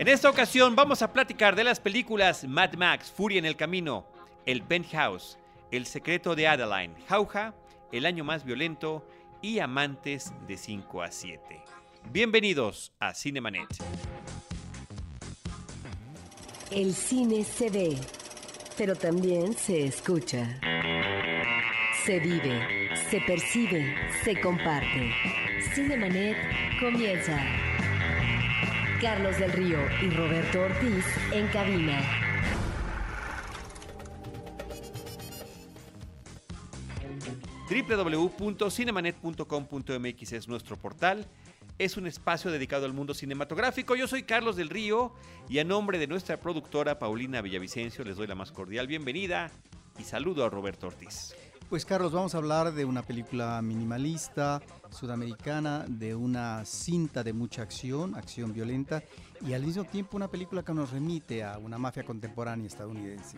En esta ocasión vamos a platicar de las películas Mad Max, Furia en el Camino, El Penthouse, El Secreto de Adeline, Jauja, El Año Más Violento y Amantes de 5 a 7. Bienvenidos a Cinemanet. El cine se ve, pero también se escucha. Se vive, se percibe, se comparte. Cinemanet comienza. Carlos del Río y Roberto Ortiz en cabina. www.cinemanet.com.mx es nuestro portal. Es un espacio dedicado al mundo cinematográfico. Yo soy Carlos del Río y a nombre de nuestra productora Paulina Villavicencio les doy la más cordial bienvenida y saludo a Roberto Ortiz. Pues Carlos, vamos a hablar de una película minimalista sudamericana, de una cinta de mucha acción, acción violenta, y al mismo tiempo una película que nos remite a una mafia contemporánea estadounidense.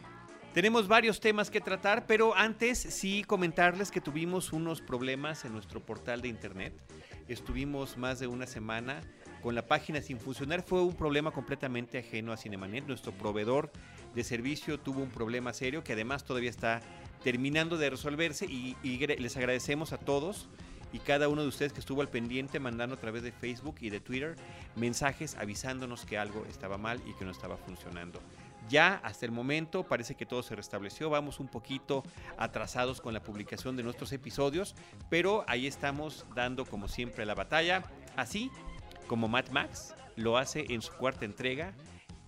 Tenemos varios temas que tratar, pero antes sí comentarles que tuvimos unos problemas en nuestro portal de internet. Estuvimos más de una semana con la página sin funcionar. Fue un problema completamente ajeno a Cinemanet. Nuestro proveedor de servicio tuvo un problema serio que además todavía está terminando de resolverse y, les agradecemos a todos y cada uno de ustedes que estuvo al pendiente mandando a través de Facebook y de Twitter mensajes avisándonos que algo estaba mal y que no estaba funcionando. Ya hasta el momento parece que todo se restableció, vamos un poquito atrasados con la publicación de nuestros episodios, pero ahí estamos dando como siempre la batalla, así como Mad Max lo hace en su cuarta entrega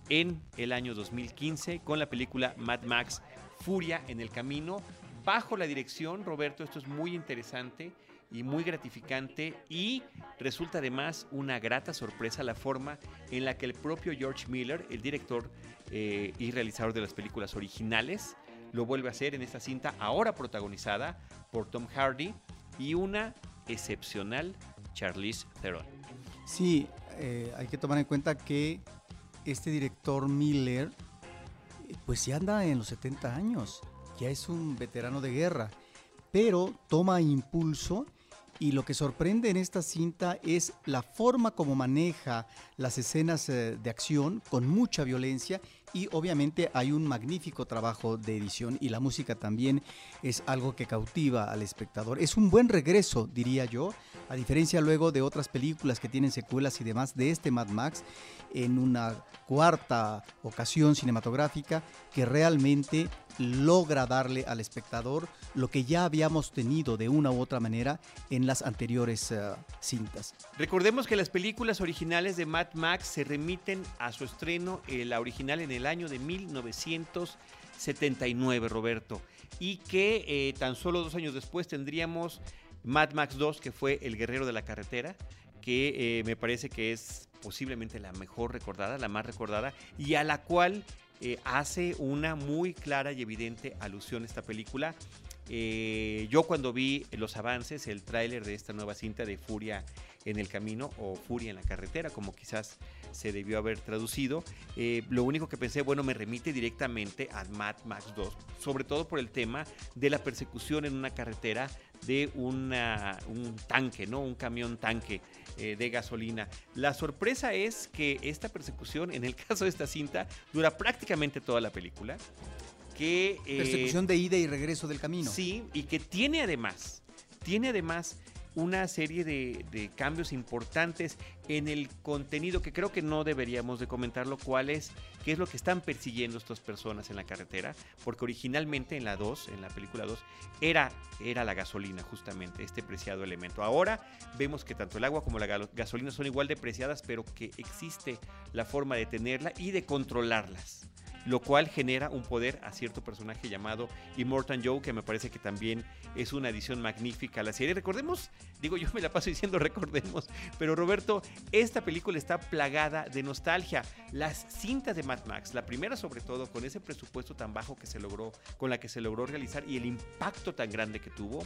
en el año 2015 con la película Mad Max Furia en el Camino, bajo la dirección, Roberto, esto es muy interesante y muy gratificante y resulta además una grata sorpresa la forma en la que el propio George Miller, el director eh, y realizador de las películas originales, lo vuelve a hacer en esta cinta ahora protagonizada por Tom Hardy y una excepcional Charlize Theron. Sí, eh, hay que tomar en cuenta que este director Miller pues ya anda en los 70 años, ya es un veterano de guerra, pero toma impulso y lo que sorprende en esta cinta es la forma como maneja las escenas eh, de acción con mucha violencia y obviamente hay un magnífico trabajo de edición y la música también es algo que cautiva al espectador. Es un buen regreso, diría yo, a diferencia luego de otras películas que tienen secuelas y demás de este Mad Max en una cuarta ocasión cinematográfica que realmente logra darle al espectador lo que ya habíamos tenido de una u otra manera en las anteriores uh, cintas. Recordemos que las películas originales de Mad Max se remiten a su estreno, eh, la original en el año de 1979, Roberto, y que eh, tan solo dos años después tendríamos Mad Max 2, que fue El Guerrero de la Carretera, que eh, me parece que es posiblemente la mejor recordada, la más recordada, y a la cual eh, hace una muy clara y evidente alusión esta película. Eh, yo cuando vi los avances, el tráiler de esta nueva cinta de Furia en el camino o Furia en la carretera, como quizás se debió haber traducido, eh, lo único que pensé, bueno, me remite directamente a Mad Max 2, sobre todo por el tema de la persecución en una carretera de un tanque, ¿no? Un camión tanque eh, de gasolina. La sorpresa es que esta persecución, en el caso de esta cinta, dura prácticamente toda la película. Que, eh, persecución de ida y regreso del camino. Sí, y que tiene además, tiene además una serie de, cambios importantes en el contenido que creo que no deberíamos de comentarlo, cuál es, qué es lo que están persiguiendo estas personas en la carretera, porque originalmente en la 2, en la película 2, era, era la gasolina justamente, este preciado elemento. Ahora vemos que tanto el agua como la gasolina son igual de preciadas, pero que existe la forma de tenerla y de controlarlas lo cual genera un poder a cierto personaje llamado Immortal Joe, que me parece que también es una adición magnífica a la serie. Recordemos, digo yo me la paso diciendo recordemos, pero Roberto, esta película está plagada de nostalgia. Las cintas de Mad Max, la primera sobre todo, con ese presupuesto tan bajo que se logró, con la que se logró realizar y el impacto tan grande que tuvo,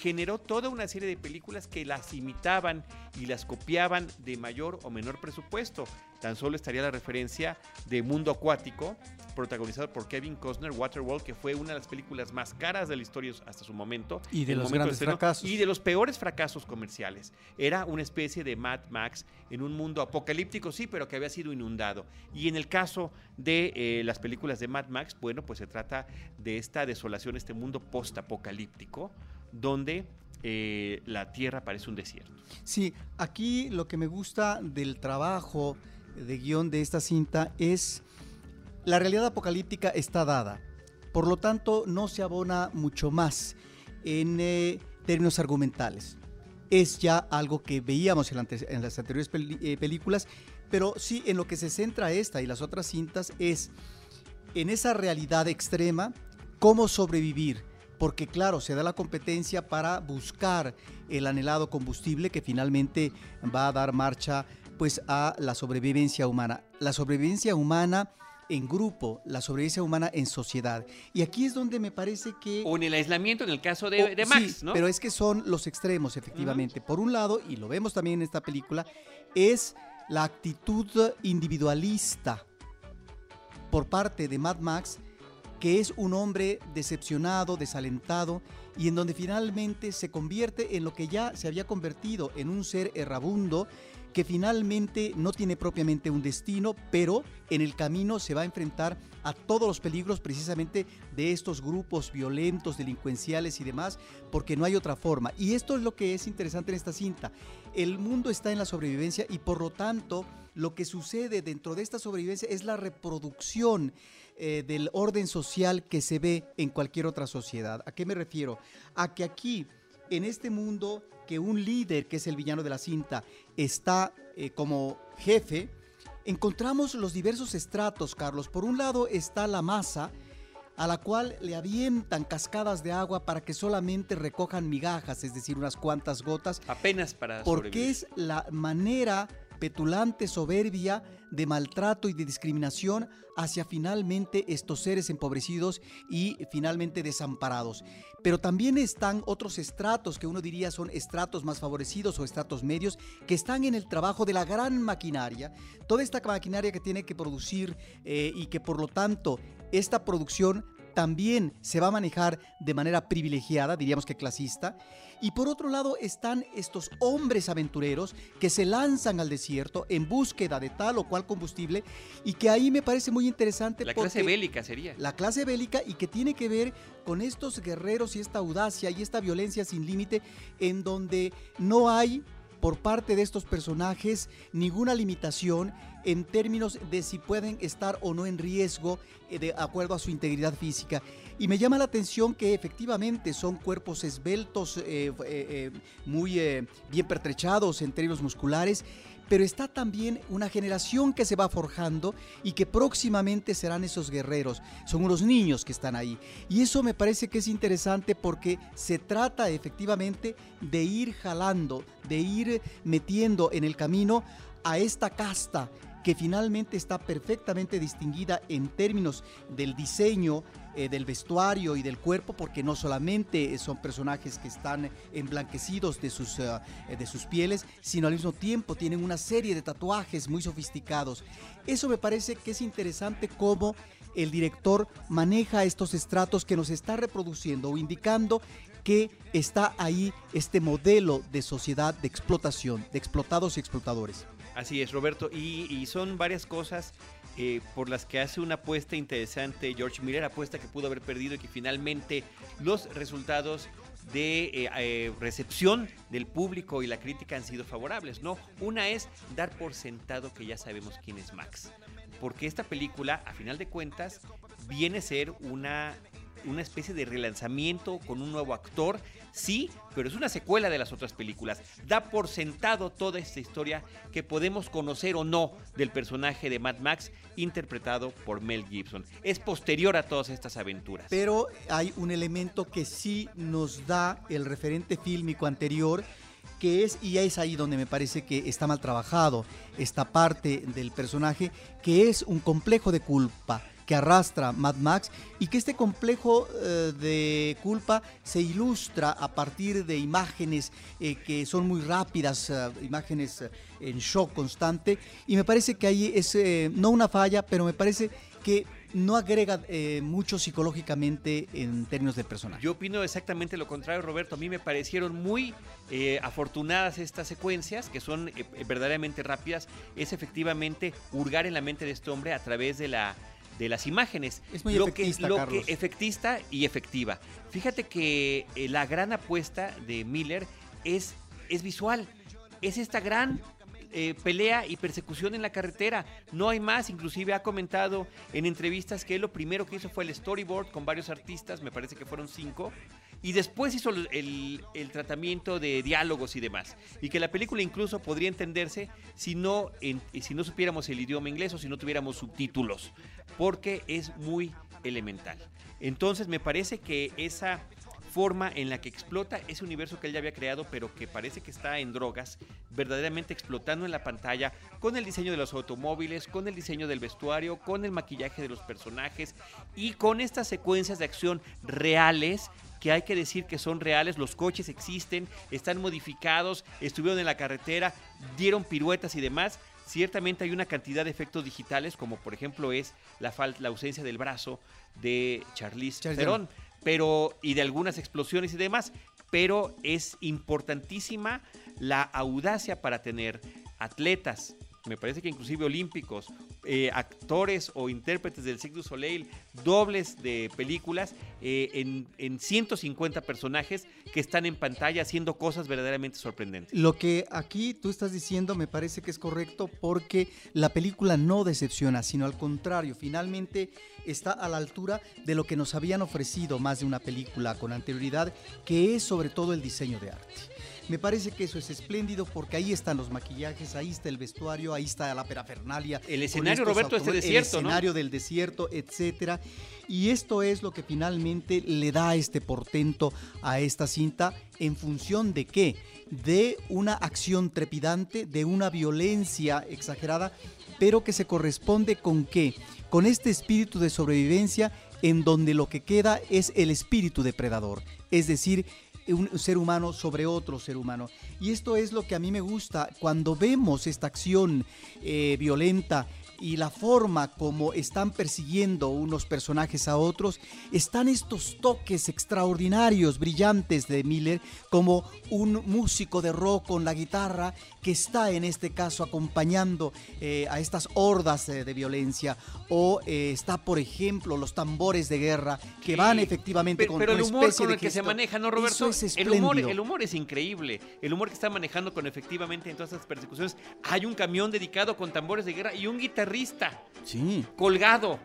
generó toda una serie de películas que las imitaban y las copiaban de mayor o menor presupuesto. Tan solo estaría la referencia de Mundo Acuático, protagonizado por Kevin Costner, Waterworld, que fue una de las películas más caras de la historia hasta su momento. Y de los momento grandes estreno, fracasos. Y de los peores fracasos comerciales. Era una especie de Mad Max en un mundo apocalíptico, sí, pero que había sido inundado. Y en el caso de eh, las películas de Mad Max, bueno, pues se trata de esta desolación, este mundo post-apocalíptico, donde eh, la tierra parece un desierto. Sí, aquí lo que me gusta del trabajo de guion de esta cinta es la realidad apocalíptica está dada, por lo tanto no se abona mucho más en eh, términos argumentales. Es ya algo que veíamos en, las anteriores eh, películas, pero sí en lo que se centra esta y las otras cintas es en esa realidad extrema, cómo sobrevivir, porque claro, se da la competencia para buscar el anhelado combustible que finalmente va a dar marcha pues a la sobrevivencia humana. La sobrevivencia humana en grupo, la sobrevivencia humana en sociedad. Y aquí es donde me parece que... O en el aislamiento, en el caso de, O- de sí, Max, ¿no? Pero es que son los extremos, efectivamente. Por un lado, y lo vemos también en esta película, es la actitud individualista por parte de Mad Max, que es un hombre decepcionado, desalentado, y en donde finalmente se convierte en lo que ya se había convertido, en un ser errabundo, que finalmente no tiene propiamente un destino, pero en el camino se va a enfrentar a todos los peligros precisamente de estos grupos violentos, delincuenciales y demás, porque no hay otra forma. Y esto es lo que es interesante en esta cinta. El mundo está en la sobrevivencia y por lo tanto lo que sucede dentro de esta sobrevivencia es la reproducción eh, del orden social que se ve en cualquier otra sociedad. ¿A qué me refiero? A que aquí, en este mundo, que un líder, que es el villano de la cinta, está eh, como jefe, encontramos los diversos estratos, Carlos. Por un lado está la masa, a la cual le avientan cascadas de agua para que solamente recojan migajas, es decir, unas cuantas gotas, Apenas para porque sobrevivir. es la manera petulante, soberbia de maltrato y de discriminación hacia finalmente estos seres empobrecidos y finalmente desamparados. Pero también están otros estratos que uno diría son estratos más favorecidos o estratos medios que están en el trabajo de la gran maquinaria, toda esta maquinaria que tiene que producir eh, y que por lo tanto esta producción también se va a manejar de manera privilegiada, diríamos que clasista. Y por otro lado están estos hombres aventureros que se lanzan al desierto en búsqueda de tal o cual combustible y que ahí me parece muy interesante La clase bélica sería. la clase bélica y que tiene que ver con estos guerreros y esta audacia y esta violencia sin límite en donde no hay por parte de estos personajes ninguna limitación en términos de si pueden estar o no en riesgo eh, de acuerdo a su integridad física. Y me llama la atención que efectivamente son cuerpos esbeltos, eh, eh, muy bien pertrechados en términos musculares, pero está también una generación que se va forjando y que próximamente serán esos guerreros. Son unos niños que están ahí. Y eso me parece que es interesante porque se trata efectivamente de ir jalando, de ir metiendo en el camino a esta casta que finalmente está perfectamente distinguida en términos del diseño, eh, del vestuario y del cuerpo, porque no solamente son personajes que están emblanquecidos de sus, eh, de sus pieles, sino al mismo tiempo tienen una serie de tatuajes muy sofisticados. Eso me parece que es interesante cómo el director maneja estos estratos que nos está reproduciendo o indicando que está ahí este modelo de sociedad de explotación, de explotados y explotadores. Así es, Roberto. Y, son varias cosas eh, por las que hace una apuesta interesante George Miller, apuesta que pudo haber perdido y que finalmente los resultados de eh, eh, recepción del público y la crítica han sido favorables, ¿no? Una es dar por sentado que ya sabemos quién es Max. Porque esta película, a final de cuentas, viene a ser una, una especie de relanzamiento con un nuevo actor. Sí, pero es una secuela de las otras películas. Da por sentado toda esta historia que podemos conocer o no del personaje de Mad Max interpretado por Mel Gibson. Es posterior a todas estas aventuras. Pero hay un elemento que sí nos da el referente fílmico anterior, que es, y es ahí donde me parece que está mal trabajado esta parte del personaje, que es un complejo de culpa que arrastra Mad Max y que este complejo eh, de culpa se ilustra a partir de imágenes eh, que son muy rápidas, eh, imágenes en shock constante y me parece que ahí es no una falla, pero me parece que no agrega mucho psicológicamente en términos de personaje. Yo opino exactamente lo contrario, Roberto. A mí me parecieron muy afortunadas estas secuencias, que son eh, verdaderamente rápidas. Es efectivamente hurgar en la mente de este hombre a través de la de las imágenes. Es muy lo efectista, que, lo Carlos. que efectista y efectiva. Fíjate que la gran apuesta de Miller es, es visual. Es esta gran eh, pelea y persecución en la carretera. No hay más, inclusive ha comentado en entrevistas que él lo primero que hizo fue el storyboard con varios artistas, me parece que fueron cinco, y después hizo el, el tratamiento de diálogos y demás. Y que la película incluso podría entenderse si no, en, si no supiéramos el idioma inglés o si no tuviéramos subtítulos, porque es muy elemental. Entonces me parece que esa forma en la que explota ese universo que él ya había creado, pero que parece que está en drogas, verdaderamente explotando en la pantalla, con el diseño de los automóviles, con el diseño del vestuario, con el maquillaje de los personajes y con estas secuencias de acción reales que hay que decir que son reales, los coches existen, están modificados, estuvieron en la carretera, dieron piruetas y demás. Ciertamente hay una cantidad de efectos digitales, como por ejemplo es la, la ausencia del brazo de Charlize Theron pero y de algunas explosiones y demás, pero es importantísima la audacia para tener atletas, me parece que inclusive olímpicos, eh, actores o intérpretes del Cirque du Soleil, dobles de películas eh, en, en, 150 personajes que están en pantalla haciendo cosas verdaderamente sorprendentes. Lo que aquí tú estás diciendo me parece que es correcto porque la película no decepciona, sino al contrario, finalmente está a la altura de lo que nos habían ofrecido más de una película con anterioridad, que es sobre todo el diseño de arte. Me parece que eso es espléndido porque ahí están los maquillajes, ahí está el vestuario, ahí está la perafernalia. El escenario, Roberto, este desierto, El escenario del desierto, etcétera. Y esto es lo que finalmente le da este portento a esta cinta en función de qué? De una acción trepidante, de una violencia exagerada, pero que se corresponde con qué? Con este espíritu de sobrevivencia en donde lo que queda es el espíritu depredador, es decir, un ser humano sobre otro ser humano. Y esto es lo que a mí me gusta cuando vemos esta acción eh, violenta y la forma como están persiguiendo unos personajes a otros, están estos toques extraordinarios, brillantes de Miller, como un músico de rock con la guitarra que está en este caso acompañando eh, a estas hordas eh, de violencia, o eh, está, por ejemplo, los tambores de guerra que van efectivamente pero, con pero una el humor especie con de el que se maneja, ¿no, Roberto? Es el, humor, el humor es increíble. El humor que está manejando con efectivamente en todas estas persecuciones. Hay un camión dedicado con tambores de guerra y un guitarrista Sí. colgado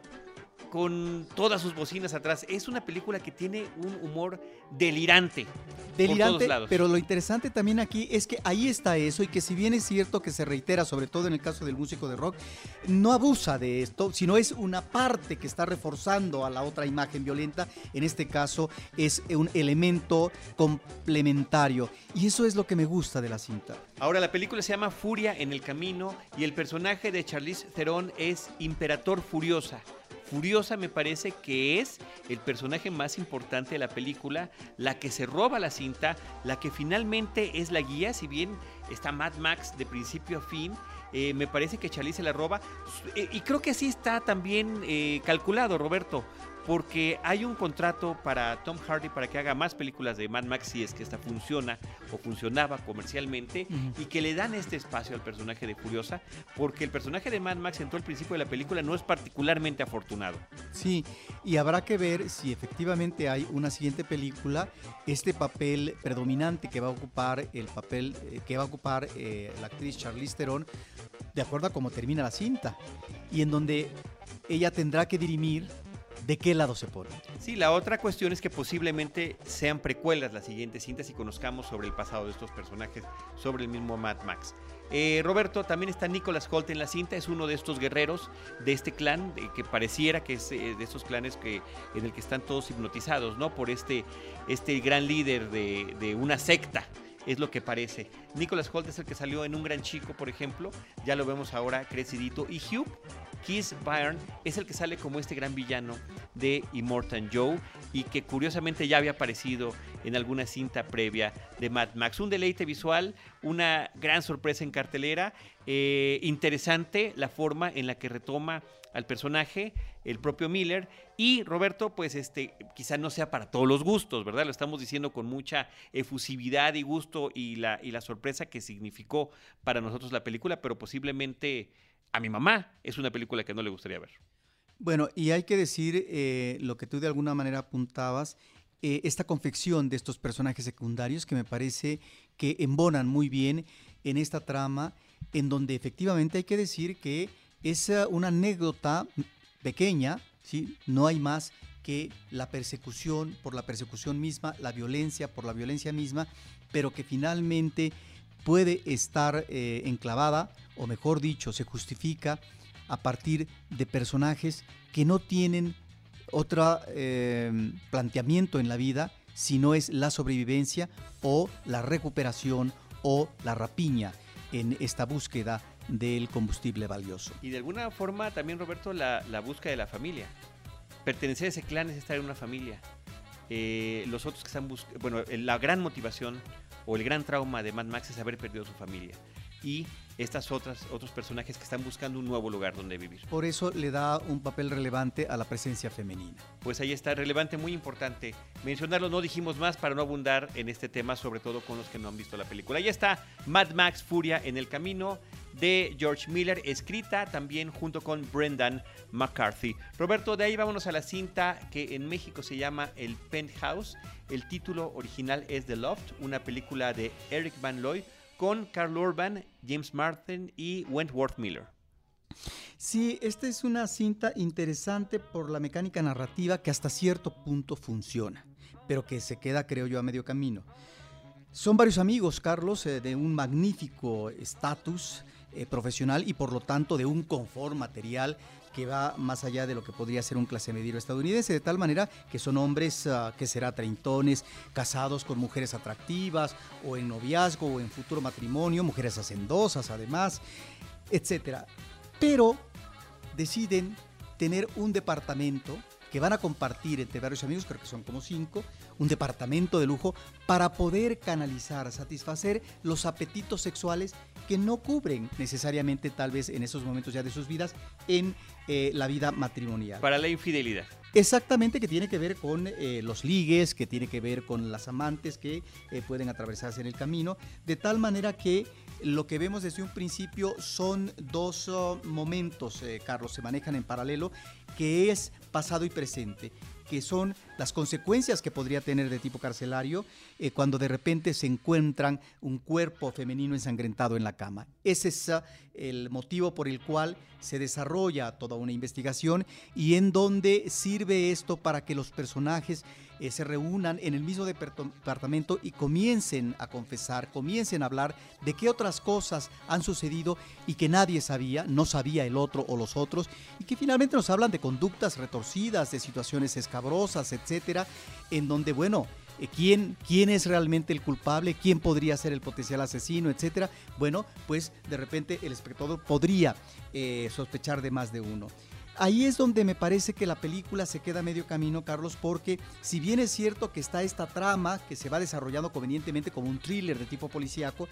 con todas sus bocinas atrás. Es una película que tiene un humor delirante. por delirante, todos lados. pero lo interesante también aquí es que ahí está eso y que si bien es cierto que se reitera, sobre todo en el caso del músico de rock, no abusa de esto, sino es una parte que está reforzando a la otra imagen violenta, en este caso es un elemento complementario y eso es lo que me gusta de la cinta. Ahora, la película se llama Furia en el Camino y el personaje de Charlize Theron es Imperator Furiosa. Furiosa me parece que es el personaje más importante de la película, la que se roba la cinta, la que finalmente es la guía, si bien está Mad Max de principio a fin, eh, me parece que Charlize la roba. Eh, y creo que así está también eh, calculado, Roberto, porque hay un contrato para Tom Hardy para que haga más películas de Mad Max si es que esta funciona o funcionaba comercialmente y que le dan este espacio al personaje de Furiosa, porque el personaje de Mad Max en todo el principio de la película no es particularmente afortunado. Sí, y habrá que ver si efectivamente hay una siguiente película, este papel predominante que va a ocupar el papel eh, que va a ocupar eh, la actriz Charlize Theron, de acuerdo a cómo termina la cinta, y en donde ella tendrá que dirimir de qué lado se pone. Sí, la otra cuestión es que posiblemente sean precuelas las siguientes cintas y conozcamos sobre el pasado de estos personajes, sobre el mismo Mad Max. Eh, Roberto, también está Nicholas Holt en la cinta, es uno de estos guerreros de este clan, que pareciera que es eh, de estos clanes que, en el que están todos hipnotizados, ¿no? Por este, este gran líder de, de una secta es lo que parece. Nicholas Holt es el que salió en Un Gran Chico, por ejemplo, ya lo vemos ahora crecidito. Y Hugh Keith Byrne es el que sale como este gran villano de Immortal Joe y que curiosamente ya había aparecido en alguna cinta previa de Mad Max. Un deleite visual, una gran sorpresa en cartelera, eh, interesante la forma en la que retoma al personaje, el propio Miller. Y Roberto, pues este, quizá no sea para todos los gustos, ¿verdad? Lo estamos diciendo con mucha efusividad y gusto y la, y la sorpresa que significó para nosotros la película, pero posiblemente a mi mamá es una película que no le gustaría ver. Bueno, y hay que decir eh, lo que tú de alguna manera apuntabas, eh, esta confección de estos personajes secundarios que me parece que embonan muy bien en esta trama, en donde efectivamente hay que decir que es una anécdota pequeña, ¿sí? no hay más que la persecución por la persecución misma, la violencia por la violencia misma, pero que finalmente puede estar eh, enclavada, o mejor dicho, se justifica a partir de personajes que no tienen otro em, planteamiento en la vida, sino es la sobrevivencia o la recuperación o la rapiña en esta búsqueda del combustible valioso. Y de alguna forma también, Roberto, la, búsqueda de la familia. Pertenecer a ese clan es estar en una familia. Eh, los otros que están buscando, bueno, la gran motivación o el gran trauma de Mad Max es haber perdido su familia. Y estas otras otros personajes que están buscando un nuevo lugar donde vivir. Por eso le da un papel relevante a la presencia femenina. Pues ahí está, relevante, muy importante. Mencionarlo no dijimos más para no abundar en este tema, sobre todo con los que no han visto la película. Ahí está Mad Max Furia en el camino de George Miller, escrita también junto con Brendan McCarthy. Roberto, de ahí vámonos a la cinta que en México se llama El Penthouse. El título original es The Loft, una película de Eric Van Looy con Carl Urban, James Martin y Wentworth Miller. Sí, esta es una cinta interesante por la mecánica narrativa que hasta cierto punto funciona, pero que se queda, creo yo, a medio camino. Son varios amigos, Carlos, eh, de un magnífico estatus eh, profesional y por lo tanto de un confort material que va más allá de lo que podría ser un clase medio estadounidense, de tal manera que son hombres ah, que será treintones, casados con mujeres atractivas, o en noviazgo, o en futuro matrimonio, mujeres hacendosas además, etc. Pero deciden tener un departamento que van a compartir entre varios amigos, creo que son como cinco, un departamento de lujo para poder canalizar, satisfacer los apetitos sexuales que no cubren necesariamente tal vez en esos momentos ya de sus vidas en eh, la vida matrimonial. Para la infidelidad. Exactamente, que tiene que ver con eh, los ligues, que tiene que ver con las amantes que eh, pueden atravesarse en el camino, de tal manera que lo que vemos desde un principio son dos oh, momentos, Carlos, se manejan en paralelo, que es pasado y presente que son las consecuencias que podría tener de tipo carcelario eh, cuando de repente se encuentran un cuerpo femenino ensangrentado en la cama. Ese es el motivo por el cual se desarrolla toda una investigación y en donde sirve esto para que los personajes eh, se reúnan en el mismo departamento y comiencen a confesar, comiencen a hablar de qué otras cosas han sucedido y que nadie sabía, no sabía el otro o los otros, y que finalmente nos hablan de conductas retorcidas, de situaciones escabrosas, etcétera, en donde, bueno, ¿Quién, ¿Quién es realmente el culpable? ¿Quién podría ser el potencial asesino? Etcétera. Bueno, pues de repente el espectador podría eh, sospechar de más de uno. Ahí es donde me parece que la película se queda medio camino, Carlos, porque si bien es cierto que está esta trama que se va desarrollando convenientemente como un thriller de tipo policíaco,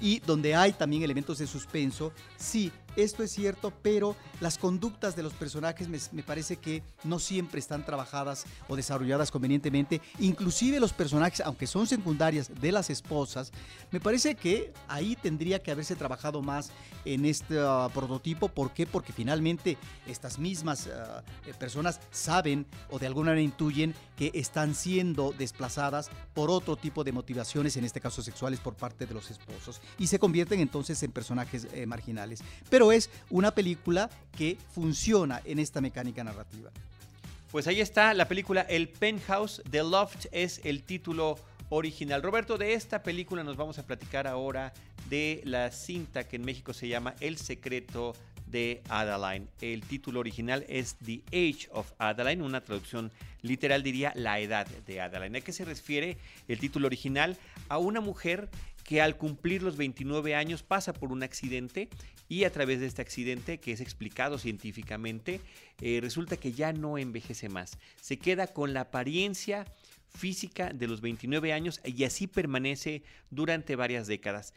y donde hay también elementos de suspenso. Sí, esto es cierto, pero las conductas de los personajes me, parece que no siempre están trabajadas o desarrolladas convenientemente. Inclusive los personajes, aunque son secundarias de las esposas, me parece que ahí tendría que haberse trabajado más en este uh, prototipo. ¿Por qué? Porque finalmente estas mismas uh, personas saben o de alguna manera intuyen que están siendo desplazadas por otro tipo de motivaciones, en este caso sexuales, por parte de los esposos y se convierten entonces en personajes eh, marginales. Pero es una película que funciona en esta mecánica narrativa. Pues ahí está la película El Penthouse, The Loft es el título original. Roberto, de esta película nos vamos a platicar ahora de la cinta que en México se llama El secreto de Adeline. El título original es The Age of Adeline, una traducción literal diría La edad de Adeline. ¿A qué se refiere el título original? A una mujer que al cumplir los 29 años pasa por un accidente y a través de este accidente, que es explicado científicamente, eh, resulta que ya no envejece más. Se queda con la apariencia física de los 29 años y así permanece durante varias décadas.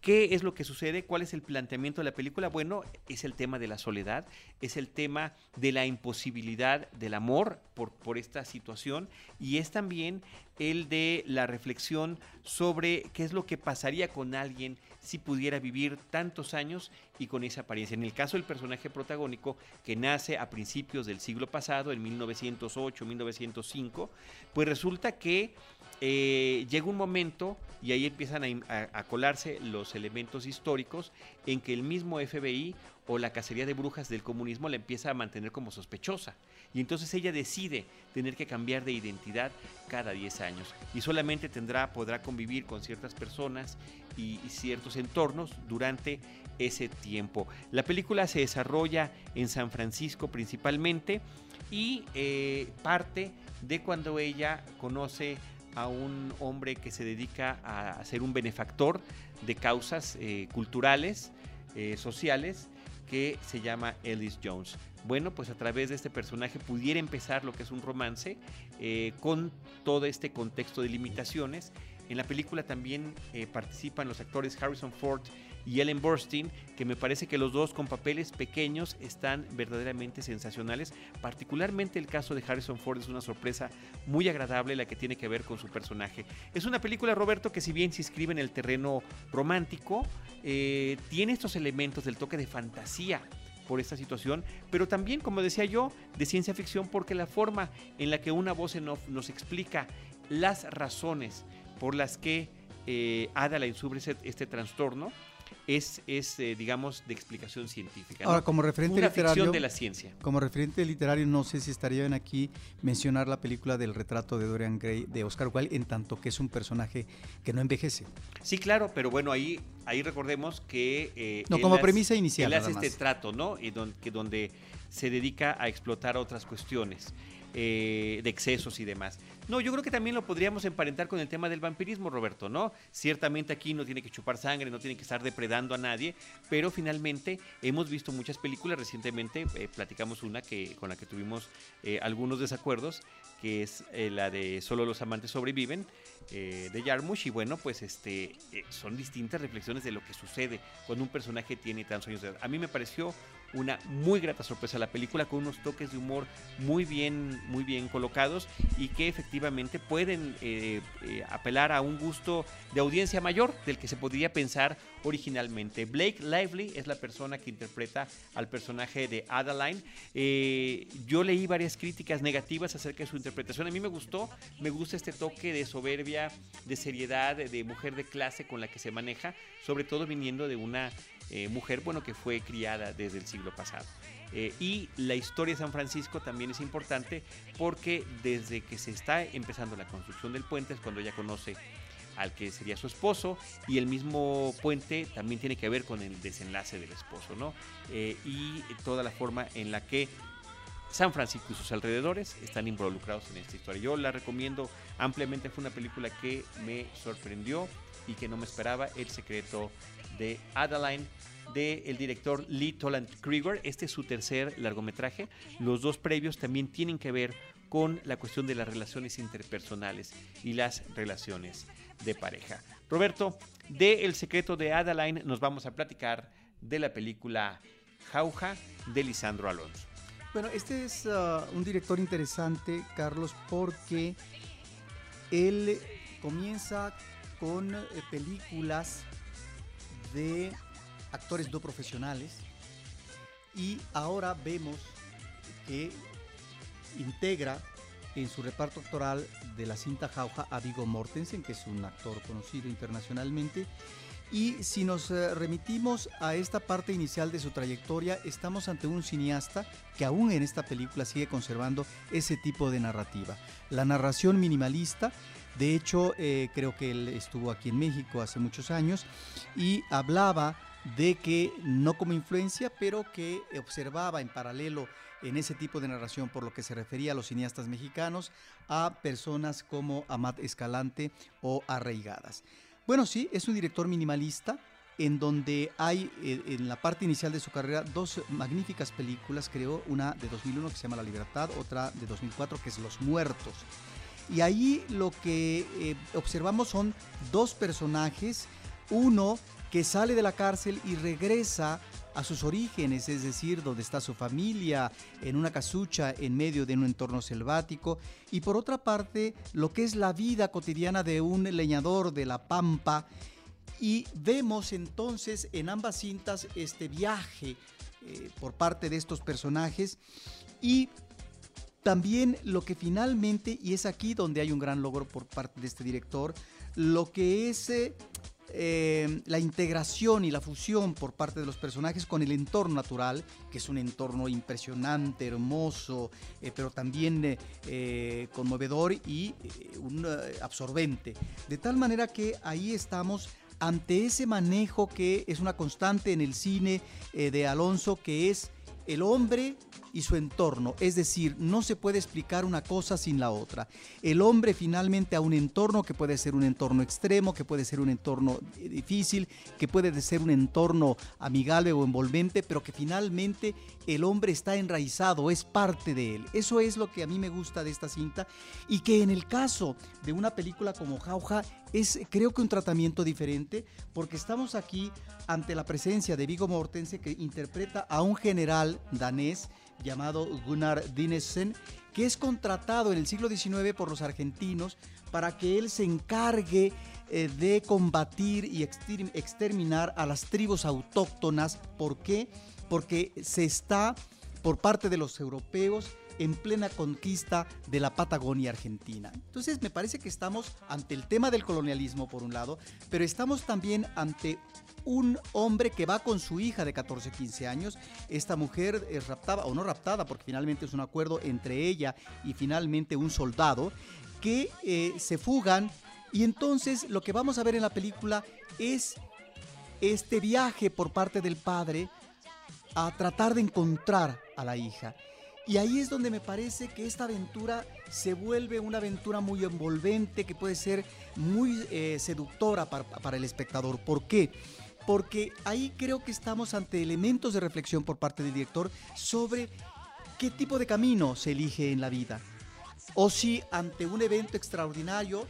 ¿Qué es lo que sucede? ¿Cuál es el planteamiento de la película? Bueno, es el tema de la soledad, es el tema de la imposibilidad del amor por, por esta situación y es también el de la reflexión sobre qué es lo que pasaría con alguien si pudiera vivir tantos años y con esa apariencia. En el caso del personaje protagónico, que nace a principios del siglo pasado, en 1908, 1905, pues resulta que eh, llega un momento, y ahí empiezan a, colarse los elementos históricos, en que el mismo FBI o la cacería de brujas del comunismo la empieza a mantener como sospechosa. Y entonces ella decide tener que cambiar de identidad cada 10 años. Y solamente tendrá, podrá convivir con ciertas personas y, ciertos entornos durante ese tiempo. La película se desarrolla en San Francisco principalmente y eh, parte de cuando ella conoce a un hombre que se dedica a ser un benefactor de causas eh, culturales, eh, sociales, que se llama Ellis Jones. Bueno, pues a través de este personaje pudiera empezar lo que es un romance eh, con todo este contexto de limitaciones. En la película también participan los actores Harrison Ford y Ellen Burstyn, que me parece que los dos con papeles pequeños están verdaderamente sensacionales. Particularmente el caso de Harrison Ford es una sorpresa muy agradable la que tiene que ver con su personaje. Es una película, Roberto, que si bien se inscribe en el terreno romántico, eh, tiene estos elementos del toque de fantasía por esta situación, pero también, como decía yo, de ciencia ficción porque la forma en la que una voz en off nos explica las razones por las que eh, Ada sufre este trastorno, es, es eh, digamos, de explicación científica. Ahora, como referente Una literario. De la ciencia. Como referente literario, no sé si estaría bien aquí mencionar la película del retrato de Dorian Gray de Oscar Wilde, en tanto que es un personaje que no envejece. Sí, claro, pero bueno, ahí, ahí recordemos que. Eh, no, como premisa inicial. Él hace este trato, ¿no? Y donde, que donde se dedica a explotar otras cuestiones. Eh, de excesos y demás. No, yo creo que también lo podríamos emparentar con el tema del vampirismo, Roberto, ¿no? Ciertamente aquí no tiene que chupar sangre, no tiene que estar depredando a nadie, pero finalmente hemos visto muchas películas, recientemente eh, platicamos una que, con la que tuvimos eh, algunos desacuerdos, que es la de Solo los amantes sobreviven, de Yarmush, y bueno, pues este, son distintas reflexiones de lo que sucede cuando un personaje tiene tantos años de edad. A mí me pareció una muy grata sorpresa la película con unos toques de humor muy bien, muy bien colocados y que efectivamente pueden eh, eh, apelar a un gusto de audiencia mayor del que se podría pensar originalmente. Blake Lively es la persona que interpreta al personaje de Adeline. Eh, yo leí varias críticas negativas acerca de su interpretación. A mí me gustó, me gusta este toque de soberbia, de seriedad, de mujer de clase con la que se maneja, sobre todo viniendo de una eh, mujer, bueno, que fue criada desde el siglo pasado. Eh, y la historia de San Francisco también es importante porque desde que se está empezando la construcción del puente es cuando ella conoce al que sería su esposo y el mismo puente también tiene que ver con el desenlace del esposo, ¿no? Eh, y toda la forma en la que San Francisco y sus alrededores están involucrados en esta historia. Yo la recomiendo ampliamente, fue una película que me sorprendió y que no me esperaba, El secreto de Adeline del director Lee Toland Krieger. Este es su tercer largometraje. Los dos previos también tienen que ver con la cuestión de las relaciones interpersonales y las relaciones de pareja. Roberto, de El secreto de Adeline nos vamos a platicar de la película Jauja de Lisandro Alonso. Bueno, este es uh, un director interesante, Carlos, porque él comienza con eh, películas de actores no profesionales y ahora vemos que integra en su reparto actoral de la cinta Jauja a Vigo Mortensen, que es un actor conocido internacionalmente. Y si nos eh, remitimos a esta parte inicial de su trayectoria, estamos ante un cineasta que aún en esta película sigue conservando ese tipo de narrativa. La narración minimalista, de hecho, eh, creo que él estuvo aquí en México hace muchos años y hablaba de que no como influencia, pero que observaba en paralelo en ese tipo de narración, por lo que se refería a los cineastas mexicanos, a personas como Amat Escalante o Arraigadas. Bueno, sí, es un director minimalista en donde hay eh, en la parte inicial de su carrera dos magníficas películas, creo, una de 2001 que se llama La Libertad, otra de 2004 que es Los Muertos. Y ahí lo que eh, observamos son dos personajes, uno que sale de la cárcel y regresa a sus orígenes, es decir, donde está su familia, en una casucha en medio de un entorno selvático, y por otra parte, lo que es la vida cotidiana de un leñador de la pampa, y vemos entonces en ambas cintas este viaje eh, por parte de estos personajes. Y también lo que finalmente, y es aquí donde hay un gran logro por parte de este director, lo que es eh, eh, la integración y la fusión por parte de los personajes con el entorno natural, que es un entorno impresionante, hermoso, pero también conmovedor y un absorbente. De tal manera que ahí estamos ante ese manejo que es una constante en el cine eh, de Alonso, que es el hombre y su entorno. Es decir, no se puede explicar una cosa sin la otra. El hombre finalmente a un entorno que puede ser un entorno extremo, que puede ser un entorno difícil, que puede ser un entorno amigable o envolvente, pero que finalmente el hombre está enraizado, es parte de él. Eso es lo que a mí me gusta de esta cinta y que en el caso de una película como Jauja es creo que un tratamiento diferente porque estamos aquí ante la presencia de Vigo Mortensen que interpreta a un general danés llamado Gunnar Dinesen, que es contratado en el siglo XIX por los argentinos para que él se encargue eh, de combatir y exterminar a las tribus autóctonas. ¿Por qué? Porque se está, por parte de los europeos, en plena conquista de la Patagonia Argentina. Entonces me parece que estamos ante el tema del colonialismo por un lado, pero estamos también ante un hombre que va con su hija de 14, 15 años. Esta mujer es raptada, o no raptada, porque finalmente es un acuerdo entre ella y finalmente un soldado, que eh, se fugan. Y entonces lo que vamos a ver en la película es este viaje por parte del padre a tratar de encontrar a la hija. Y ahí es donde me parece que esta aventura se vuelve una aventura muy envolvente, que puede ser muy eh, seductora para, el espectador. ¿Por qué? porque ahí creo que estamos ante elementos de reflexión por parte del director sobre qué tipo de camino se elige en la vida. O si ante un evento extraordinario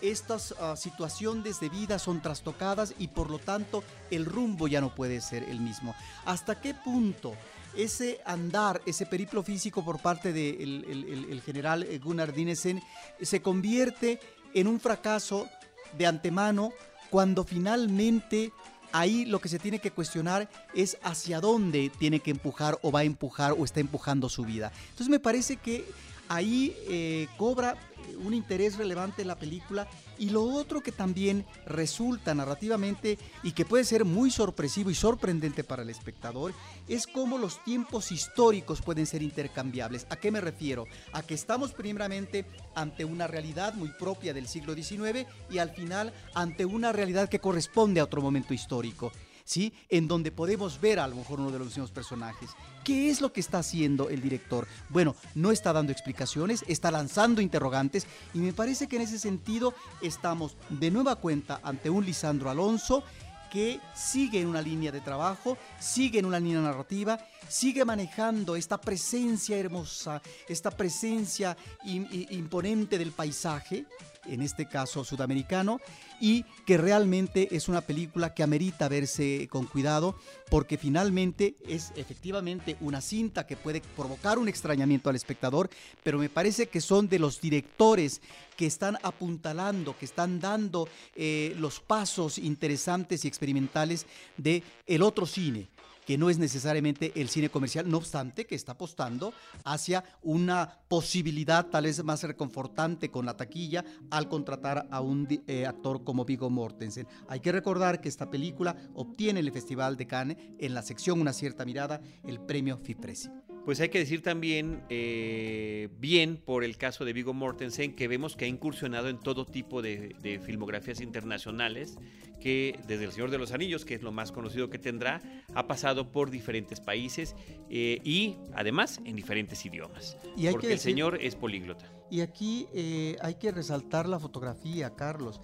estas uh, situaciones de vida son trastocadas y por lo tanto el rumbo ya no puede ser el mismo. ¿Hasta qué punto ese andar, ese periplo físico por parte del el, general Gunnar Dinesen se convierte en un fracaso de antemano cuando finalmente ahí lo que se tiene que cuestionar es hacia dónde tiene que empujar o va a empujar o está empujando su vida. Entonces me parece que ahí eh, cobra un interés relevante la película y lo otro que también resulta narrativamente y que puede ser muy sorpresivo y sorprendente para el espectador es cómo los tiempos históricos pueden ser intercambiables. ¿A qué me refiero? A que estamos primeramente ante una realidad muy propia del siglo XIX y al final ante una realidad que corresponde a otro momento histórico. ¿Sí? En donde podemos ver a lo mejor uno de los mismos personajes. ¿Qué es lo que está haciendo el director? Bueno, no está dando explicaciones, está lanzando interrogantes y me parece que en ese sentido estamos de nueva cuenta ante un Lisandro Alonso que sigue en una línea de trabajo, sigue en una línea narrativa, sigue manejando esta presencia hermosa, esta presencia imponente del paisaje, en este caso sudamericano, y que realmente es una película que amerita verse con cuidado porque finalmente es efectivamente una cinta que puede provocar un extrañamiento al espectador, pero me parece que son de los directores que están apuntalando, que están dando eh, los pasos interesantes y experimentales de el otro cine que no es necesariamente el cine comercial, no obstante que está apostando hacia una posibilidad tal vez más reconfortante con la taquilla al contratar a un eh, actor como Vigo Mortensen. Hay que recordar que esta película obtiene el Festival de Cannes en la sección Una cierta mirada el premio FIPRESI. Pues hay que decir también eh, bien por el caso de Vigo Mortensen que vemos que ha incursionado en todo tipo de, filmografías internacionales, que desde El Señor de los Anillos, que es lo más conocido que tendrá, ha pasado por diferentes países eh, y además en diferentes idiomas. porque el señor es políglota. Y aquí eh, hay que resaltar la fotografía, Carlos.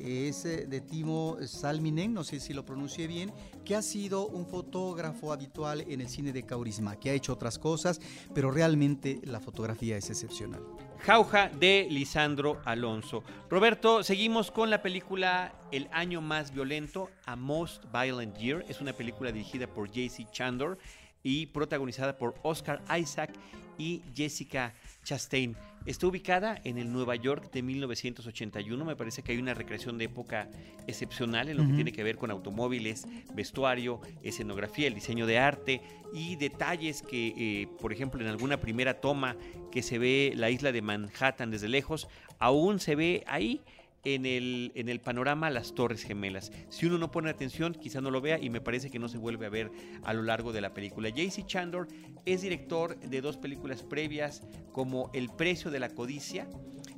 Es eh, de Timo Salminen, no sé si lo pronuncié bien, que ha sido un fotógrafo habitual en el cine de Kaurisma, que ha hecho otras cosas, pero realmente la fotografía es excepcional. Jauja de Lisandro Alonso. Roberto, seguimos con la película El año más violento, A Most Violent Year. Es una película dirigida por JC Chandor y protagonizada por Oscar Isaac y Jessica Chastain. Está ubicada en el Nueva York de 1981. Me parece que hay una recreación de época excepcional en lo que tiene que ver con automóviles, vestuario, escenografía, el diseño de arte y detalles que, eh, por ejemplo, en alguna primera toma que se ve la isla de Manhattan desde lejos, aún se ve ahí en el, en el panorama las Torres Gemelas. Si uno no pone atención, quizá no lo vea y me parece que no se vuelve a ver a lo largo de la película. JC Chandor es director de dos películas previas como El precio de la codicia,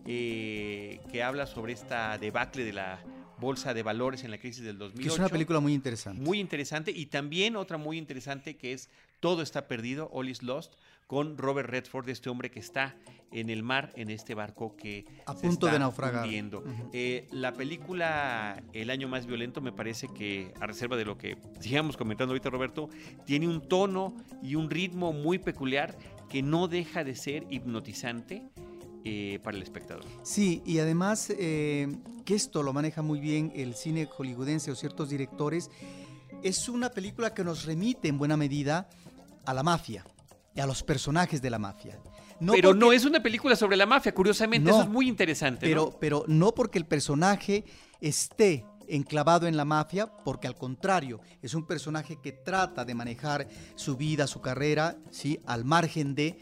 eh, que habla sobre esta debacle de la bolsa de valores en la crisis del 2008. Que es una película muy interesante. Muy interesante y también otra muy interesante que es Todo está perdido, All is lost, con Robert Redford, este hombre que está en el mar en este barco que a punto de naufragar. Eh, la película El año más violento me parece que, a reserva de lo que sigamos comentando ahorita Roberto, tiene un tono y un ritmo muy peculiar que no deja de ser hipnotizante. Eh, para el espectador. Sí, y además eh, que esto lo maneja muy bien el cine hollywoodense o ciertos directores, es una película que nos remite en buena medida a la mafia a los personajes de la mafia. pero no es una película sobre la mafia, curiosamente, eso es muy interesante. Pero, pero no porque el personaje esté enclavado en la mafia, porque al contrario, es un personaje que trata de manejar su vida, su carrera, ¿sí? al margen de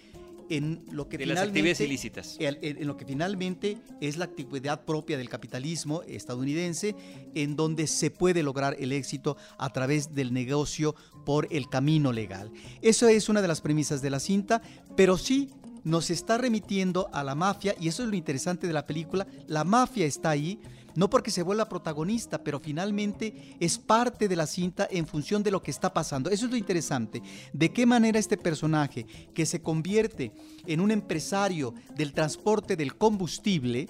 en lo que de las actividades ilícitas. En, lo que finalmente es la actividad propia del capitalismo estadounidense, en donde se puede lograr el éxito a través del negocio por el camino legal. Eso es una de las premisas de la cinta, pero sí nos está remitiendo a la mafia, y eso es lo interesante de la película, la mafia está ahí, no porque se vuelva protagonista, pero finalmente es parte de la cinta en función de lo que está pasando. Eso es lo interesante. De qué manera este personaje, que se convierte en un empresario del transporte del combustible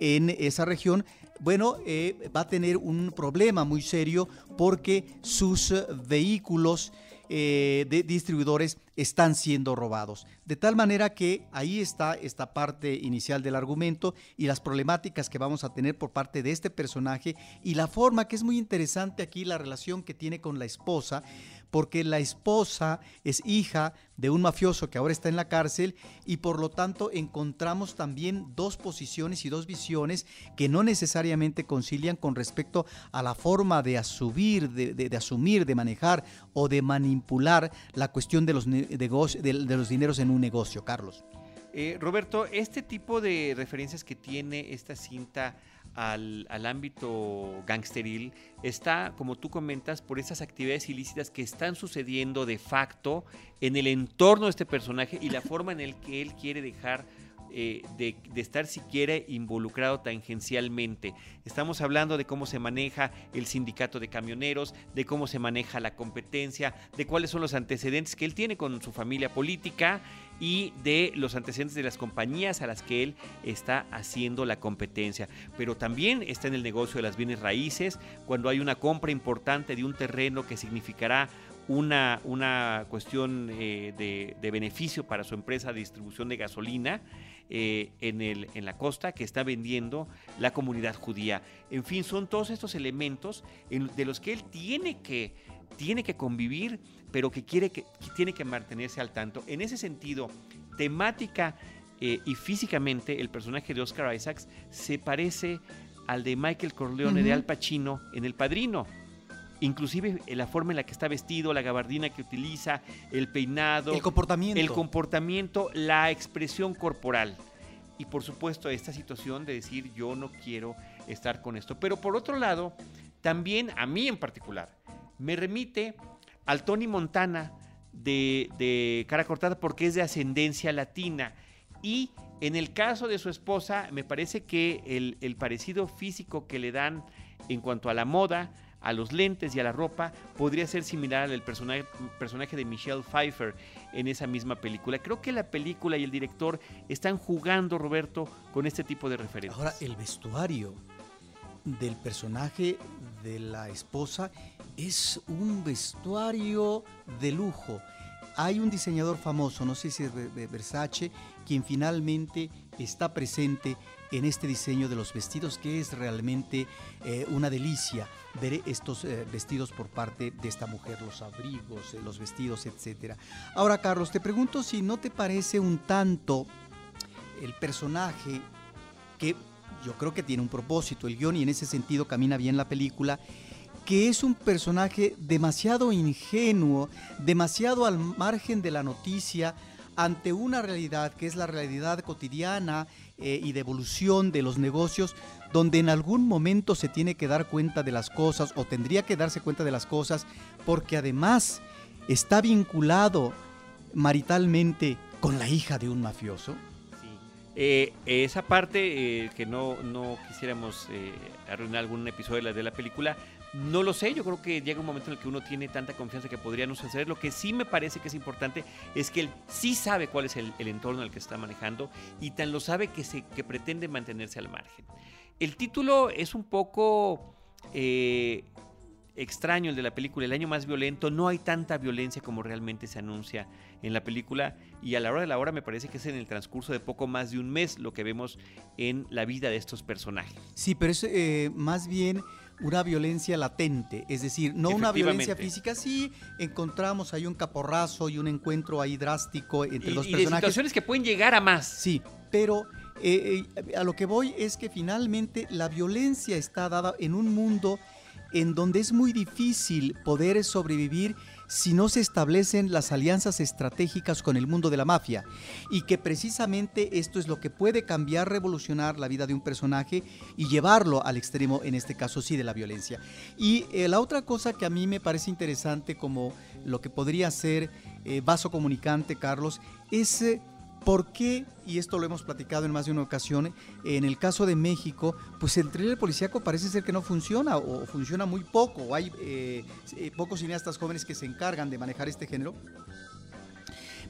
en esa región, bueno, eh, va a tener un problema muy serio porque sus vehículos eh, de distribuidores están siendo robados. De tal manera que ahí está esta parte inicial del argumento y las problemáticas que vamos a tener por parte de este personaje y la forma que es muy interesante aquí, la relación que tiene con la esposa, porque la esposa es hija de un mafioso que ahora está en la cárcel y por lo tanto encontramos también dos posiciones y dos visiones que no necesariamente concilian con respecto a la forma de asumir, de, asumir, de manejar o de manipular la cuestión de los, de, los dineros en un negocio, Carlos. Eh, Roberto, este tipo de referencias que tiene esta cinta al, ámbito gangsteril está, como tú comentas, por esas actividades ilícitas que están sucediendo de facto en el entorno de este personaje y la forma en el que él quiere dejar eh, de, de, estar siquiera involucrado tangencialmente. Estamos hablando de cómo se maneja el sindicato de camioneros, de cómo se maneja la competencia, de cuáles son los antecedentes que él tiene con su familia política y de los antecedentes de las compañías a las que él está haciendo la competencia. Pero también está en el negocio de las bienes raíces, cuando hay una compra importante de un terreno que significará una, una cuestión eh, de, beneficio para su empresa de distribución de gasolina eh, en, el, en la costa que está vendiendo la comunidad judía. En fin, son todos estos elementos de los que él tiene que, tiene que convivir pero que, quiere que, tiene que mantenerse al tanto. En ese sentido, temática eh, y físicamente, el personaje de Oscar Isaacs se parece al de Michael Corleone de Al Pacino en El Padrino. Inclusive eh, la forma en la que está vestido, la gabardina que utiliza, el peinado, el comportamiento, el comportamiento, la expresión corporal. Y por supuesto esta situación de decir yo no quiero estar con esto. Pero por otro lado, también a mí en particular, me remite al Tony Montana de, cara cortada porque es de ascendencia latina. Y en el caso de su esposa, me parece que el, parecido físico que le dan en cuanto a la moda, a los lentes y a la ropa, podría ser similar al personaje, personaje de Michelle Pfeiffer en esa misma película. Creo que la película y el director están jugando, Roberto, con este tipo de referencias. Ahora, el vestuario del personaje de la esposa es un vestuario de lujo. Hay un diseñador famoso, no sé si es Versace, quien finalmente está presente en este diseño de los vestidos, que es realmente eh, una delicia ver estos eh, vestidos por parte de esta mujer, los abrigos, eh, los vestidos, etc. Ahora, Carlos, te pregunto si no te parece un tanto el personaje que yo creo que tiene un propósito, el guion, y en ese sentido camina bien la película, que es un personaje demasiado ingenuo, demasiado al margen de la noticia, ante una realidad que es la realidad cotidiana eh, y de evolución de los negocios, donde en algún momento se tiene que dar cuenta de las cosas o tendría que darse cuenta de las cosas, porque además está vinculado maritalmente con la hija de un mafioso. Eh, esa parte eh, que no, no quisiéramos arruinar algún episodio de la, de la película, no lo sé, yo creo que llega un momento en el que uno tiene tanta confianza que podría no suceder. Lo que sí me parece que es importante es que él sí sabe cuál es el, entorno en el que está manejando y tan lo sabe que, se, que pretende mantenerse al margen. El título es un poco eh, extraño, el de la película, el año más violento. No hay tanta violencia como realmente se anuncia en la película y a la hora de la hora me parece que es en el transcurso de poco más de un mes lo que vemos en la vida de estos personajes. Sí, pero es eh, más bien una violencia latente, es decir, no una violencia física, sí encontramos ahí un caporrazo y un encuentro ahí drástico entre los personajes. Y situaciones que pueden llegar a más. Sí, pero eh, eh, a lo que voy es que finalmente la violencia está dada en un mundo en donde es muy difícil poder sobrevivir si no se establecen las alianzas estratégicas con el mundo de la mafia y que precisamente esto es lo que puede cambiar, revolucionar la vida de un personaje y llevarlo al extremo, en este caso sí, de la violencia. Y eh, la otra cosa que a mí me parece interesante como lo que podría ser eh, vaso comunicante, Carlos, es... Eh, ¿Por qué? Y esto lo hemos platicado en más de una ocasión. En el caso de México, pues el thriller policíaco parece ser que no funciona o funciona muy poco. Hay eh, eh, pocos cineastas jóvenes que se encargan de manejar este género.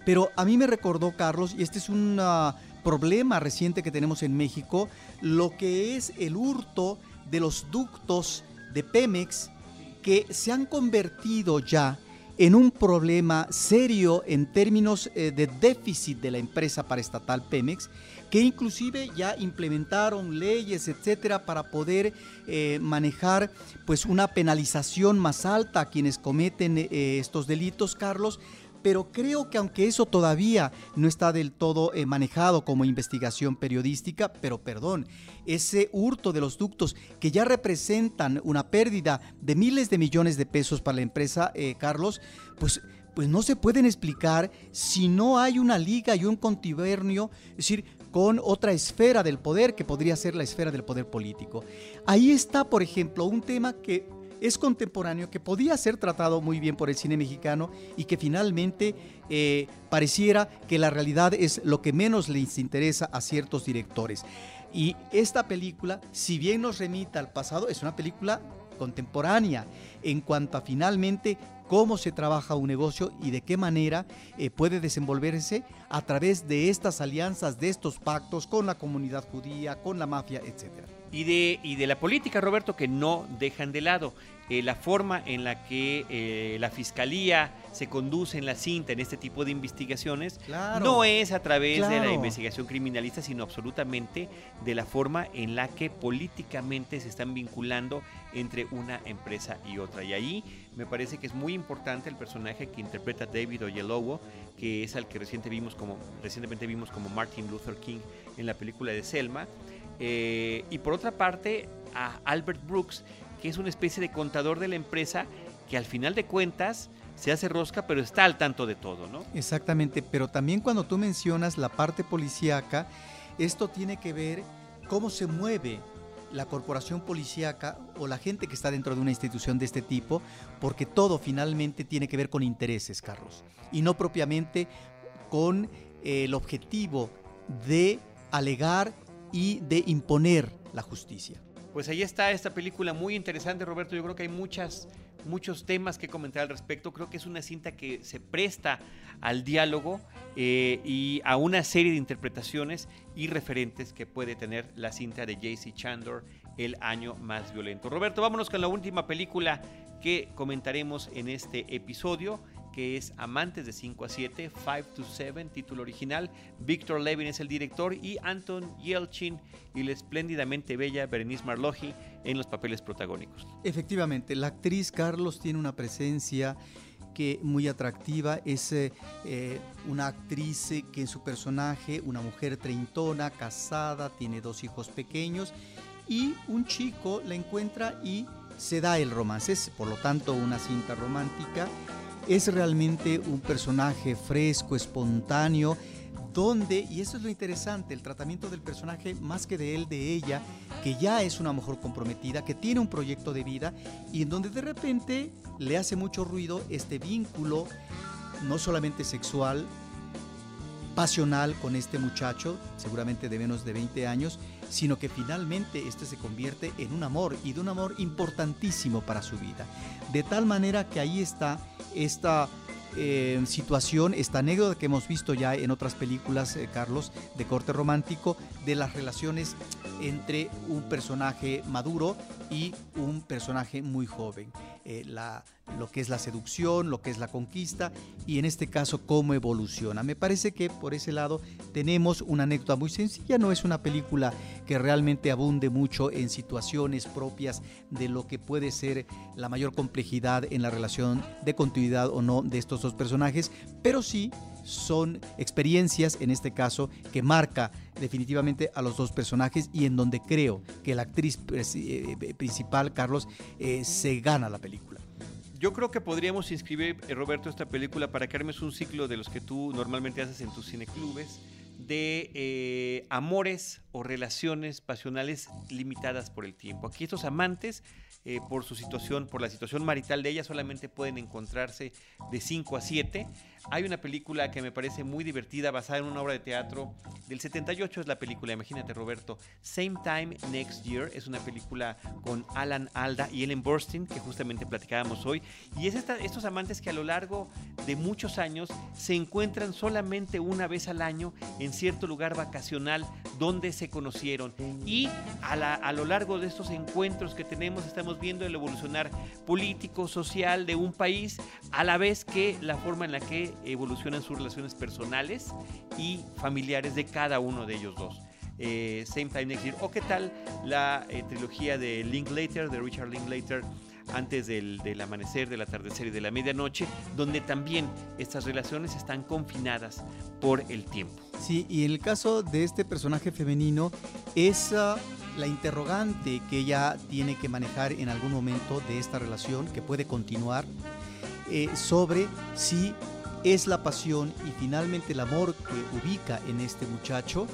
Pero a mí me recordó, Carlos, y este es un ah, problema reciente que tenemos en México, lo que es el hurto de los ductos de Pemex que se han convertido ya en un problema serio en términos eh, de déficit de la empresa paraestatal Pemex, que inclusive ya implementaron leyes, etcétera, para poder eh, manejar pues una penalización más alta a quienes cometen eh, estos delitos, Carlos, pero creo que aunque eso todavía no está del todo eh, manejado como investigación periodística, pero perdón, ese hurto de los ductos que ya representan una pérdida de miles de millones de pesos para la empresa, eh, Carlos, pues pues no se pueden explicar si no hay una liga y un contubernio, es decir, con otra esfera del poder que podría ser la esfera del poder político. Ahí está, por ejemplo, un tema que es contemporáneo, que podía ser tratado muy bien por el cine mexicano y que finalmente eh, pareciera que la realidad es lo que menos les interesa a ciertos directores. Y esta película, si bien nos remita al pasado, es una película contemporánea en cuanto a finalmente cómo se trabaja un negocio y de qué manera eh, puede desenvolverse a través de estas alianzas, de estos pactos con la comunidad judía, con la mafia, etcétera y de, y de la política, Roberto, que no dejan de lado. Eh, la forma en la que eh, la fiscalía se conduce en la cinta en este tipo de investigaciones no es a través de la investigación criminalista, sino absolutamente de la forma en la que políticamente se están vinculando entre una empresa y otra. Y ahí me parece que es muy importante el personaje que interpreta David Oyelowo, que es al que reciente vimos como, recientemente vimos como Martin Luther King en la película de Selma eh, y por otra parte, a Albert Brooks, que es una especie de contador de la empresa que al final de cuentas se hace rosca, pero está al tanto de todo, ¿no? Exactamente, pero también cuando tú mencionas la parte policíaca, esto tiene que ver cómo se mueve la corporación policíaca o la gente que está dentro de una institución de este tipo, porque todo finalmente tiene que ver con intereses, Carlos, y no propiamente con el objetivo de alegar y de imponer la justicia. Pues ahí está esta película muy interesante, Roberto. Yo creo que hay muchas, muchos temas que comentar al respecto. Creo que es una cinta que se presta al diálogo eh, y a una serie de interpretaciones y referentes que puede tener la cinta de JC Chandor el año más violento. Roberto, vámonos con la última película que comentaremos en este episodio que es Amantes de 5 a 7, 5 to 7, título original. Víctor Levin es el director y Anton Yelchin y la espléndidamente bella Berenice Marloji en los papeles protagónicos. Efectivamente, la actriz Carlos tiene una presencia que muy atractiva. Es eh, eh, una actriz eh, que en su personaje, una mujer treintona, casada, tiene dos hijos pequeños y un chico la encuentra y se da el romance. Es por lo tanto una cinta romántica es realmente un personaje fresco, espontáneo, donde, y eso es lo interesante, el tratamiento del personaje más que de él, de ella, que ya es una mujer comprometida, que tiene un proyecto de vida y en donde de repente le hace mucho ruido este vínculo, no solamente sexual, pasional con este muchacho, seguramente de menos de 20 años, sino que finalmente este se convierte en un amor y de un amor importantísimo para su vida. De tal manera que ahí está esta eh, situación, esta anécdota que hemos visto ya en otras películas, eh, Carlos, de corte romántico, de las relaciones entre un personaje maduro y un personaje muy joven. Eh, la, lo que es la seducción, lo que es la conquista y en este caso cómo evoluciona. Me parece que por ese lado tenemos una anécdota muy sencilla, no es una película que realmente abunde mucho en situaciones propias de lo que puede ser la mayor complejidad en la relación de continuidad o no de estos dos personajes, pero sí son experiencias, en este caso, que marca definitivamente a los dos personajes y en donde creo que la actriz eh, eh, principal, Carlos, eh, se gana la película. Yo creo que podríamos inscribir, Roberto, esta película para que armes un ciclo de los que tú normalmente haces en tus cineclubes de amores o relaciones pasionales limitadas por el tiempo. Aquí estos amantes por su situación, por la situación marital de ella, solamente pueden encontrarse de 5 a 7. Hay una película que me parece muy divertida, basada en una obra de teatro del 78, es la película, imagínate Roberto, Same Time Next Year, es una película con Alan Alda y Ellen Burstyn, que justamente platicábamos hoy, y es estos amantes que a lo largo de muchos años se encuentran solamente una vez al año en cierto lugar vacacional donde se conocieron, y a, lo largo de estos encuentros que tenemos estamos viendo el evolucionar político, social de un país, a la vez que la forma en la que evolucionan sus relaciones personales y familiares de cada uno de ellos dos. Eh, Same Time Next Year, o qué tal la eh, trilogía de Linklater, de Richard Linklater, antes del, del, amanecer, del atardecer y de la medianoche, donde también estas relaciones están confinadas por el tiempo. Sí, y el caso de este personaje femenino, esa la interrogante que ella tiene que manejar en algún momento de esta relación, que puede continuar, eh, sobre si es la pasión y finalmente el amor que ubica en este muchacho,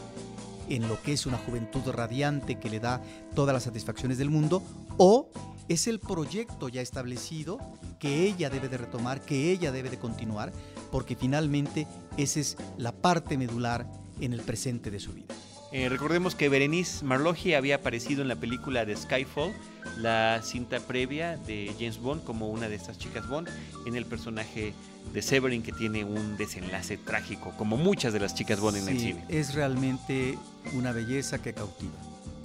en lo que es una juventud radiante que le da todas las satisfacciones del mundo, o es el proyecto ya establecido que ella debe de retomar, que ella debe de continuar, porque finalmente esa es la parte medular en el presente de su vida. Eh, recordemos que Berenice Marloji había aparecido en la película de Skyfall, la cinta previa de James Bond, como una de estas chicas Bond, en el personaje de Severin que tiene un desenlace trágico, como muchas de las chicas Bond en el cine. Es realmente una belleza que cautiva.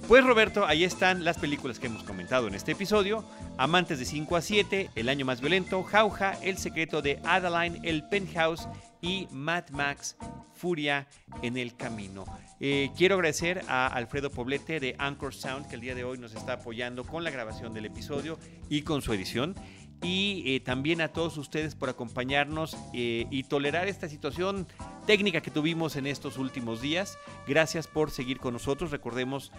Pues Roberto, ahí están las películas que hemos comentado en este episodio. Amantes de 5 a 7, El año más violento, Jauja, El secreto de Adeline, El penthouse y Mad Max, Furia en el camino. Eh, quiero agradecer a Alfredo Poblete de Anchor Sound que el día de hoy nos está apoyando con la grabación del episodio y con su edición. Y eh, también a todos ustedes por acompañarnos eh, y tolerar esta situación técnica que tuvimos en estos últimos días. Gracias por seguir con nosotros. Recordemos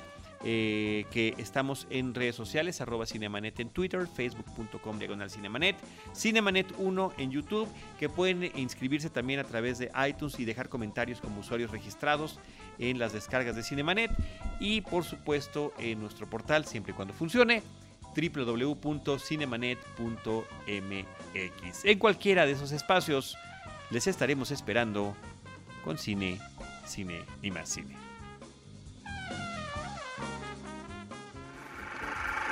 eh, que estamos en redes sociales, arroba Cinemanet en Twitter, facebook.com diagonal Cinemanet, Cinemanet 1 en YouTube, que pueden inscribirse también a través de iTunes y dejar comentarios como usuarios registrados en las descargas de Cinemanet y por supuesto en nuestro portal, siempre y cuando funcione, www.cinemanet.mx. En cualquiera de esos espacios les estaremos esperando con cine, cine y más cine.